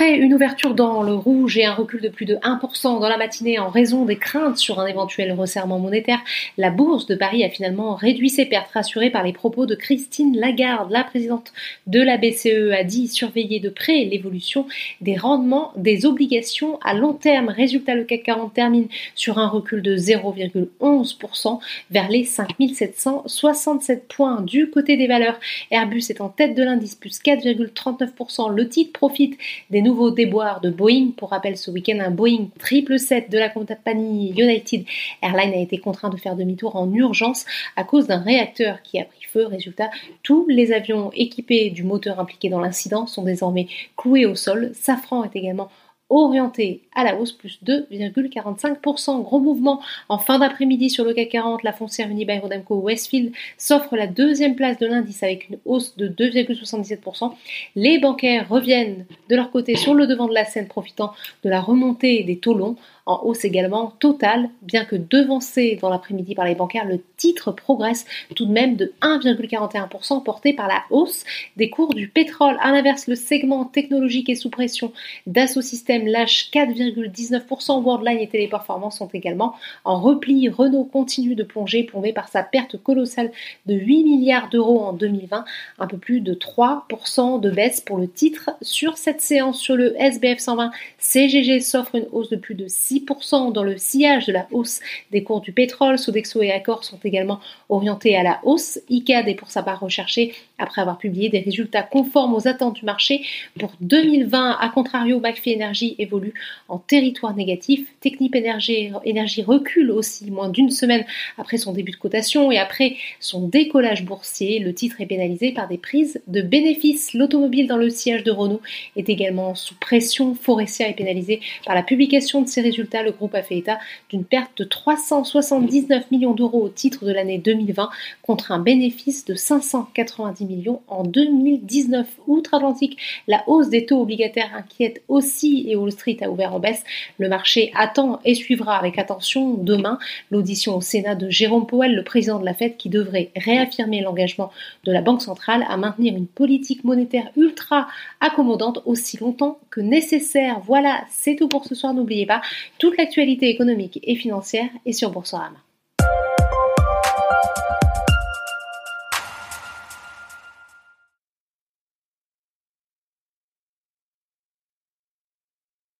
Après une ouverture dans le rouge et un recul de plus de 1% dans la matinée en raison des craintes sur un éventuel resserrement monétaire, la bourse de Paris a finalement réduit ses pertes, rassurée par les propos de Christine Lagarde, la présidente de la BCE, a dit surveiller de près l'évolution des rendements des obligations à long terme. Résultat, le CAC 40 termine sur un recul de 0,11% vers les 5767 points. Du côté des valeurs, Airbus est en tête de l'indice, plus 4,39%. Le titre profite des nouveaux déboires de Boeing. Pour rappel, ce week-end, un Boeing 777 de la compagnie United Airlines a été contraint de faire demi-tour en urgence à cause d'un réacteur qui a pris feu. Résultat, tous les avions équipés du moteur impliqué dans l'incident sont désormais cloués au sol. Safran est également orienté à la hausse, plus 2,45%. Gros mouvement en fin d'après-midi sur le CAC 40. La foncière Unibail Rodamco Westfield s'offre la deuxième place de l'indice avec une hausse de 2,77%. Les bancaires reviennent de leur côté sur le devant de la scène, profitant de la remontée des taux longs en hausse également totale, bien que devancé dans l'après-midi par les bancaires, le titre progresse tout de même de 1,41% porté par la hausse des cours du pétrole. À l'inverse, le segment technologique est sous pression. Dassault Systèmes lâche 4,19%. Worldline et Téléperformance sont également en repli. Renault continue de plonger, plombé par sa perte colossale de 8 milliards d'euros en 2020, un peu plus de 3% de baisse pour le titre. Sur cette séance sur le SBF 120, CGG s'offre une hausse de plus de 6 dans le sillage de la hausse des cours du pétrole. Sodexo et Accor sont également orientés à la hausse. ICAD est pour sa part recherché après avoir publié des résultats conformes aux attentes du marché. Pour 2020, à contrario, McPhee Energy évolue en territoire négatif. Technip Energy, recule aussi moins d'une semaine après son début de cotation et après son décollage boursier. Le titre est pénalisé par des prises de bénéfices. L'automobile dans le sillage de Renault est également sous pression. Forestia est pénalisé par la publication de ses résultats le groupe a fait état d'une perte de 379 millions d'euros au titre de l'année 2020 contre un bénéfice de 590 millions en 2019. Outre-Atlantique, la hausse des taux obligataires inquiète aussi et Wall Street a ouvert en baisse. Le marché attend et suivra avec attention demain l'audition au Sénat de Jérôme Powell, le président de la Fed, qui devrait réaffirmer l'engagement de la Banque centrale à maintenir une politique monétaire ultra accommodante aussi longtemps que nécessaire. Voilà, c'est tout pour ce soir. N'oubliez pas toute l'actualité économique et financière est sur Boursorama.